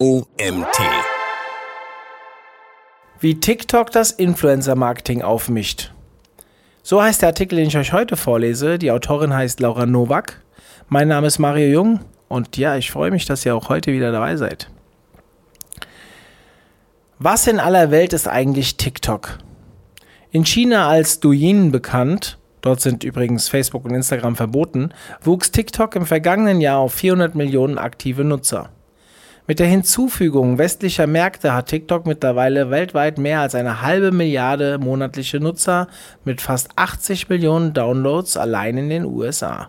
OMT. Wie TikTok das Influencer-Marketing aufmischt. So heißt der Artikel, den ich euch heute vorlese. Die Autorin heißt Laura Nowak. Mein Name ist Mario Jung und ja, ich freue mich, dass ihr auch heute wieder dabei seid. Was in aller Welt ist eigentlich TikTok? In China als Douyin bekannt, dort sind übrigens Facebook und Instagram verboten, wuchs TikTok im vergangenen Jahr auf 400 Millionen aktive Nutzer. Mit der Hinzufügung westlicher Märkte hat TikTok mittlerweile weltweit mehr als eine halbe Milliarde monatliche Nutzer mit fast 80 Millionen Downloads allein in den USA.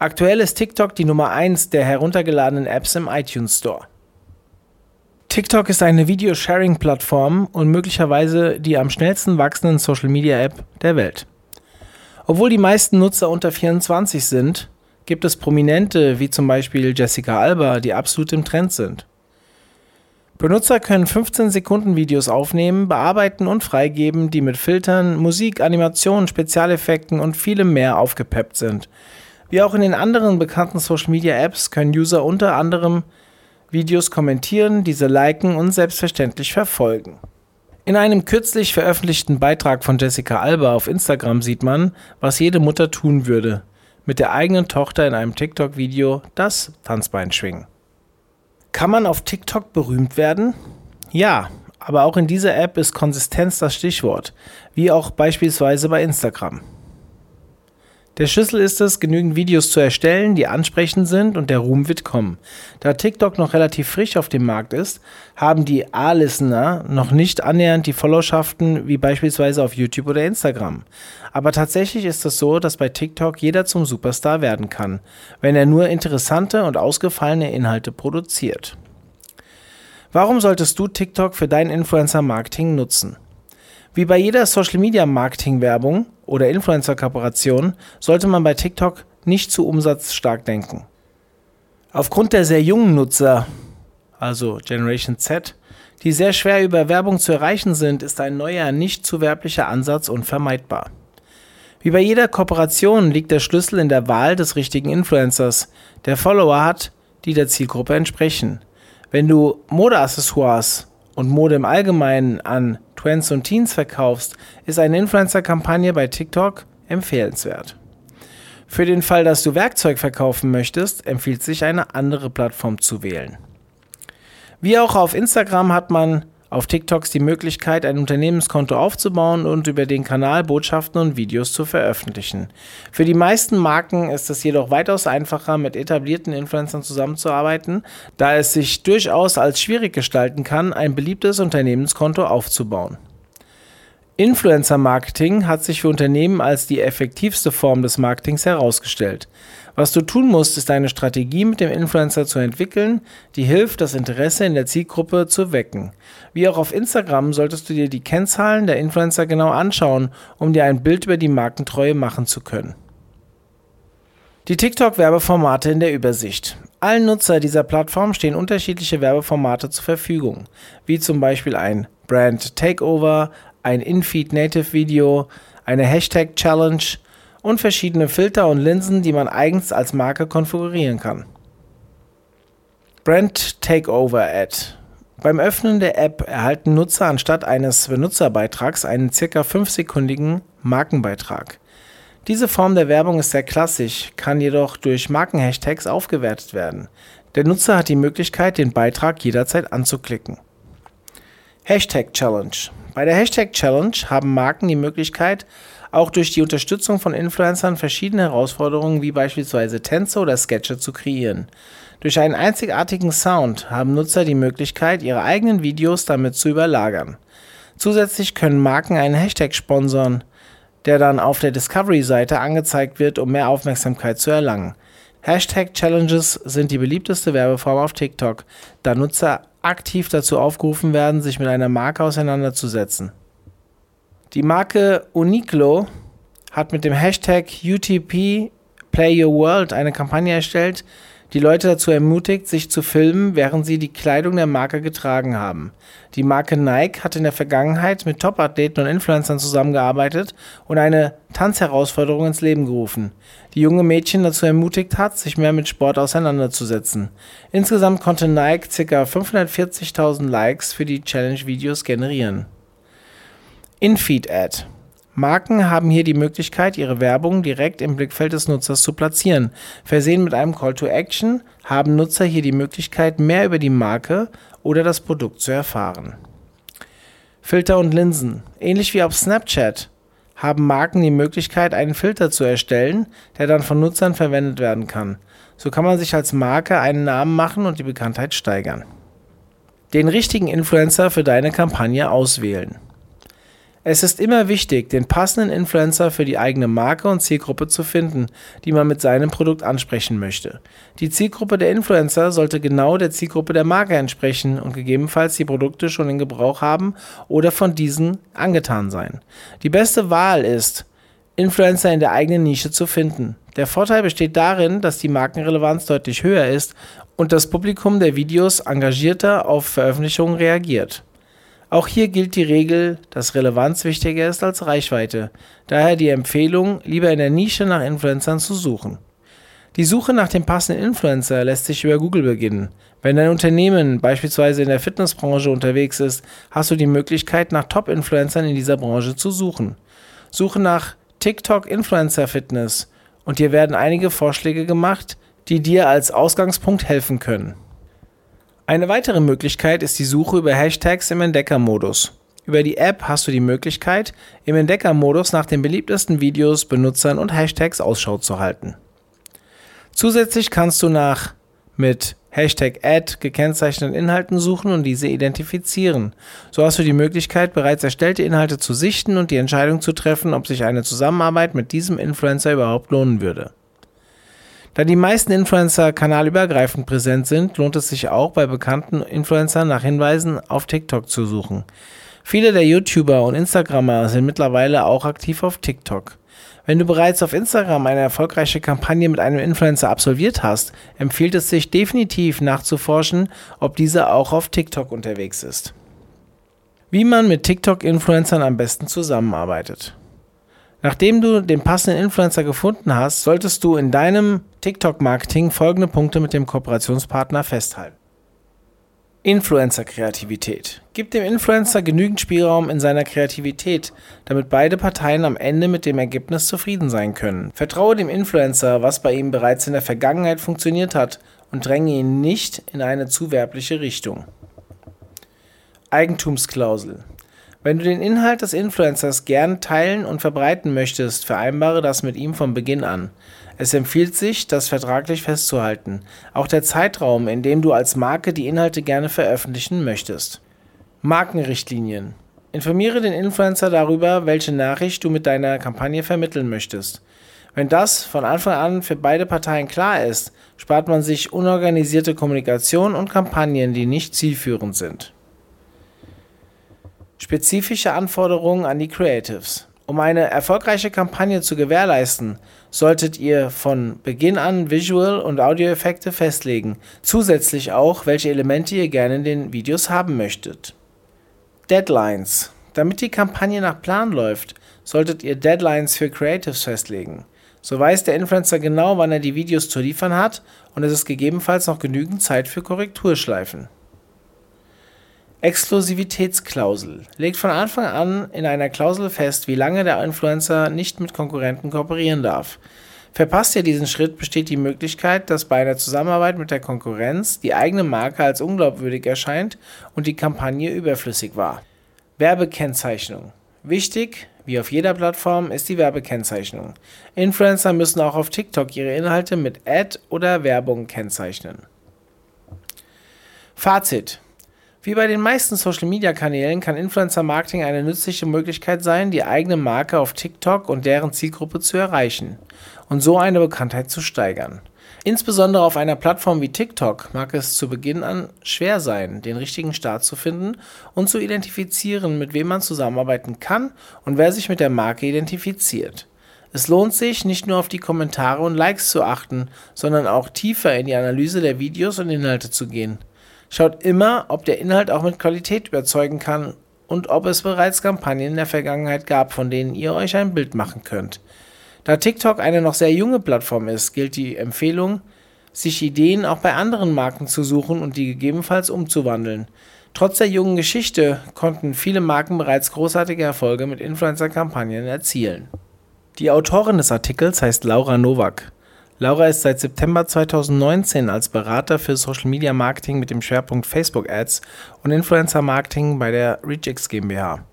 Aktuell ist TikTok die Nummer 1 der heruntergeladenen Apps im iTunes Store. TikTok ist eine Video-Sharing-Plattform und möglicherweise die am schnellsten wachsenden Social-Media-App der Welt. Obwohl die meisten Nutzer unter 24 sind, gibt es Prominente wie zum Beispiel Jessica Alba, die absolut im Trend sind. Benutzer können 15 Sekunden Videos aufnehmen, bearbeiten und freigeben, die mit Filtern, Musik, Animationen, Spezialeffekten und vielem mehr aufgepeppt sind. Wie auch in den anderen bekannten Social Media Apps können User unter anderem Videos kommentieren, diese liken und selbstverständlich verfolgen. In einem kürzlich veröffentlichten Beitrag von Jessica Alba auf Instagram sieht man, was jede Mutter tun würde mit der eigenen Tochter in einem TikTok-Video das Tanzbein schwingen. Kann man auf TikTok berühmt werden? Ja, aber auch in dieser App ist Konsistenz das Stichwort, wie auch beispielsweise bei Instagram. Der Schlüssel ist es, genügend Videos zu erstellen, die ansprechend sind und der Ruhm wird kommen. Da TikTok noch relativ frisch auf dem Markt ist, haben die A-Listener noch nicht annähernd die Followschaften wie beispielsweise auf YouTube oder Instagram. Aber tatsächlich ist es so, dass bei TikTok jeder zum Superstar werden kann, wenn er nur interessante und ausgefallene Inhalte produziert. Warum solltest du TikTok für dein Influencer-Marketing nutzen? Wie bei jeder Social-Media-Marketing-Werbung oder Influencer-Kooperation sollte man bei TikTok nicht zu umsatzstark denken. Aufgrund der sehr jungen Nutzer, also Generation Z, die sehr schwer über Werbung zu erreichen sind, ist ein neuer, nicht zu werblicher Ansatz unvermeidbar. Wie bei jeder Kooperation liegt der Schlüssel in der Wahl des richtigen Influencers, der Follower hat, die der Zielgruppe entsprechen. Wenn du Modeaccessoires und Mode im Allgemeinen an Twins und Teens verkaufst, ist eine Influencer-Kampagne bei TikTok empfehlenswert. Für den Fall, dass du Werkzeug verkaufen möchtest, empfiehlt sich eine andere Plattform zu wählen. Wie auch auf Instagram hat man auf TikToks die Möglichkeit, ein Unternehmenskonto aufzubauen und über den Kanal Botschaften und Videos zu veröffentlichen. Für die meisten Marken ist es jedoch weitaus einfacher, mit etablierten Influencern zusammenzuarbeiten, da es sich durchaus als schwierig gestalten kann, ein beliebtes Unternehmenskonto aufzubauen. Influencer-Marketing hat sich für Unternehmen als die effektivste Form des Marketings herausgestellt. Was du tun musst, ist eine Strategie mit dem Influencer zu entwickeln, die hilft, das Interesse in der Zielgruppe zu wecken. Wie auch auf Instagram solltest du dir die Kennzahlen der Influencer genau anschauen, um dir ein Bild über die Markentreue machen zu können. Die TikTok-Werbeformate in der Übersicht. Allen Nutzer dieser Plattform stehen unterschiedliche Werbeformate zur Verfügung, wie zum Beispiel ein Brand Takeover, ein InFeed Native Video, eine Hashtag Challenge und verschiedene Filter und Linsen, die man eigens als Marke konfigurieren kann. Brand Takeover Ad. Beim Öffnen der App erhalten Nutzer anstatt eines Benutzerbeitrags einen circa 5-sekundigen Markenbeitrag. Diese Form der Werbung ist sehr klassisch, kann jedoch durch Markenhashtags aufgewertet werden. Der Nutzer hat die Möglichkeit, den Beitrag jederzeit anzuklicken. Hashtag Challenge. Bei der Hashtag Challenge haben Marken die Möglichkeit, auch durch die Unterstützung von Influencern verschiedene Herausforderungen wie beispielsweise Tänze oder Sketche zu kreieren. Durch einen einzigartigen Sound haben Nutzer die Möglichkeit, ihre eigenen Videos damit zu überlagern. Zusätzlich können Marken einen Hashtag sponsern, der dann auf der Discovery-Seite angezeigt wird, um mehr Aufmerksamkeit zu erlangen. Hashtag Challenges sind die beliebteste Werbeform auf TikTok, da Nutzer aktiv dazu aufgerufen werden, sich mit einer Marke auseinanderzusetzen. Die Marke Uniqlo hat mit dem Hashtag UTP Play Your World eine Kampagne erstellt, die Leute dazu ermutigt, sich zu filmen, während sie die Kleidung der Marke getragen haben. Die Marke Nike hat in der Vergangenheit mit Top-Athleten und Influencern zusammengearbeitet und eine Tanzherausforderung ins Leben gerufen, die junge Mädchen dazu ermutigt hat, sich mehr mit Sport auseinanderzusetzen. Insgesamt konnte Nike ca. 540.000 Likes für die Challenge-Videos generieren. In-Feed-Ad Marken haben hier die Möglichkeit, ihre Werbung direkt im Blickfeld des Nutzers zu platzieren. Versehen mit einem Call to Action haben Nutzer hier die Möglichkeit, mehr über die Marke oder das Produkt zu erfahren. Filter und Linsen. Ähnlich wie auf Snapchat haben Marken die Möglichkeit, einen Filter zu erstellen, der dann von Nutzern verwendet werden kann. So kann man sich als Marke einen Namen machen und die Bekanntheit steigern. Den richtigen Influencer für deine Kampagne auswählen. Es ist immer wichtig, den passenden Influencer für die eigene Marke und Zielgruppe zu finden, die man mit seinem Produkt ansprechen möchte. Die Zielgruppe der Influencer sollte genau der Zielgruppe der Marke entsprechen und gegebenenfalls die Produkte schon in Gebrauch haben oder von diesen angetan sein. Die beste Wahl ist, Influencer in der eigenen Nische zu finden. Der Vorteil besteht darin, dass die Markenrelevanz deutlich höher ist und das Publikum der Videos engagierter auf Veröffentlichungen reagiert. Auch hier gilt die Regel, dass Relevanz wichtiger ist als Reichweite. Daher die Empfehlung, lieber in der Nische nach Influencern zu suchen. Die Suche nach dem passenden Influencer lässt sich über Google beginnen. Wenn dein Unternehmen beispielsweise in der Fitnessbranche unterwegs ist, hast du die Möglichkeit, nach Top-Influencern in dieser Branche zu suchen. Suche nach TikTok Influencer Fitness und dir werden einige Vorschläge gemacht, die dir als Ausgangspunkt helfen können. Eine weitere Möglichkeit ist die Suche über Hashtags im Entdeckermodus. Über die App hast du die Möglichkeit, im Entdeckermodus nach den beliebtesten Videos, Benutzern und Hashtags Ausschau zu halten. Zusätzlich kannst du nach mit Hashtag Ad gekennzeichneten Inhalten suchen und diese identifizieren. So hast du die Möglichkeit, bereits erstellte Inhalte zu sichten und die Entscheidung zu treffen, ob sich eine Zusammenarbeit mit diesem Influencer überhaupt lohnen würde. Da die meisten Influencer kanalübergreifend präsent sind, lohnt es sich auch bei bekannten Influencern nach Hinweisen auf TikTok zu suchen. Viele der YouTuber und Instagrammer sind mittlerweile auch aktiv auf TikTok. Wenn du bereits auf Instagram eine erfolgreiche Kampagne mit einem Influencer absolviert hast, empfiehlt es sich definitiv nachzuforschen, ob dieser auch auf TikTok unterwegs ist. Wie man mit TikTok-Influencern am besten zusammenarbeitet. Nachdem du den passenden Influencer gefunden hast, solltest du in deinem TikTok-Marketing folgende Punkte mit dem Kooperationspartner festhalten. Influencer-Kreativität. Gib dem Influencer genügend Spielraum in seiner Kreativität, damit beide Parteien am Ende mit dem Ergebnis zufrieden sein können. Vertraue dem Influencer, was bei ihm bereits in der Vergangenheit funktioniert hat, und dränge ihn nicht in eine zu werbliche Richtung. Eigentumsklausel. Wenn du den Inhalt des Influencers gern teilen und verbreiten möchtest, vereinbare das mit ihm von Beginn an. Es empfiehlt sich, das vertraglich festzuhalten. Auch der Zeitraum, in dem du als Marke die Inhalte gerne veröffentlichen möchtest. Markenrichtlinien. Informiere den Influencer darüber, welche Nachricht du mit deiner Kampagne vermitteln möchtest. Wenn das von Anfang an für beide Parteien klar ist, spart man sich unorganisierte Kommunikation und Kampagnen, die nicht zielführend sind. Spezifische Anforderungen an die Creatives. Um eine erfolgreiche Kampagne zu gewährleisten, solltet ihr von Beginn an Visual- und Audioeffekte festlegen, zusätzlich auch, welche Elemente ihr gerne in den Videos haben möchtet. Deadlines. Damit die Kampagne nach Plan läuft, solltet ihr Deadlines für Creatives festlegen. So weiß der Influencer genau, wann er die Videos zu liefern hat und es ist gegebenenfalls noch genügend Zeit für Korrekturschleifen. Exklusivitätsklausel legt von Anfang an in einer Klausel fest, wie lange der Influencer nicht mit Konkurrenten kooperieren darf. Verpasst ihr diesen Schritt, besteht die Möglichkeit, dass bei einer Zusammenarbeit mit der Konkurrenz die eigene Marke als unglaubwürdig erscheint und die Kampagne überflüssig war. Werbekennzeichnung. Wichtig, wie auf jeder Plattform, ist die Werbekennzeichnung. Influencer müssen auch auf TikTok ihre Inhalte mit Ad oder Werbung kennzeichnen. Fazit. Wie bei den meisten Social-Media-Kanälen kann Influencer-Marketing eine nützliche Möglichkeit sein, die eigene Marke auf TikTok und deren Zielgruppe zu erreichen und so eine Bekanntheit zu steigern. Insbesondere auf einer Plattform wie TikTok mag es zu Beginn an schwer sein, den richtigen Start zu finden und zu identifizieren, mit wem man zusammenarbeiten kann und wer sich mit der Marke identifiziert. Es lohnt sich, nicht nur auf die Kommentare und Likes zu achten, sondern auch tiefer in die Analyse der Videos und Inhalte zu gehen. Schaut immer, ob der Inhalt auch mit Qualität überzeugen kann und ob es bereits Kampagnen in der Vergangenheit gab, von denen ihr euch ein Bild machen könnt. Da TikTok eine noch sehr junge Plattform ist, gilt die Empfehlung, sich Ideen auch bei anderen Marken zu suchen und die gegebenenfalls umzuwandeln. Trotz der jungen Geschichte konnten viele Marken bereits großartige Erfolge mit Influencer-Kampagnen erzielen. Die Autorin des Artikels heißt Laura Nowak. Laura ist seit September 2019 als Berater für Social Media Marketing mit dem Schwerpunkt Facebook Ads und Influencer Marketing bei der Regix GmbH.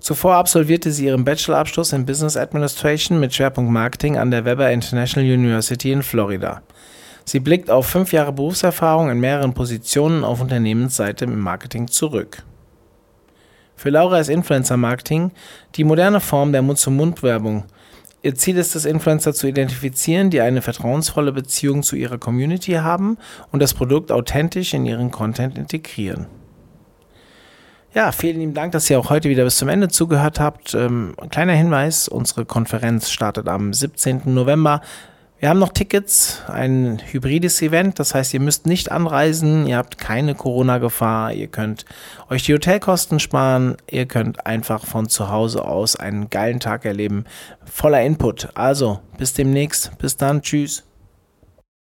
Zuvor absolvierte sie ihren Bachelorabschluss in Business Administration mit Schwerpunkt Marketing an der Weber International University in Florida. Sie blickt auf fünf Jahre Berufserfahrung in mehreren Positionen auf Unternehmensseite im Marketing zurück. Für Laura ist Influencer Marketing die moderne Form der Mund-zu-Mund-Werbung. Ihr Ziel ist es, Influencer zu identifizieren, die eine vertrauensvolle Beziehung zu ihrer Community haben und das Produkt authentisch in ihren Content integrieren. Ja, vielen lieben Dank, dass ihr auch heute wieder bis zum Ende zugehört habt. Ähm, kleiner Hinweis, unsere Konferenz startet am 17. November. Wir haben noch Tickets, ein hybrides Event, das heißt, ihr müsst nicht anreisen, ihr habt keine Corona-Gefahr, ihr könnt euch die Hotelkosten sparen, ihr könnt einfach von zu Hause aus einen geilen Tag erleben, voller Input. Also, bis demnächst, bis dann, tschüss.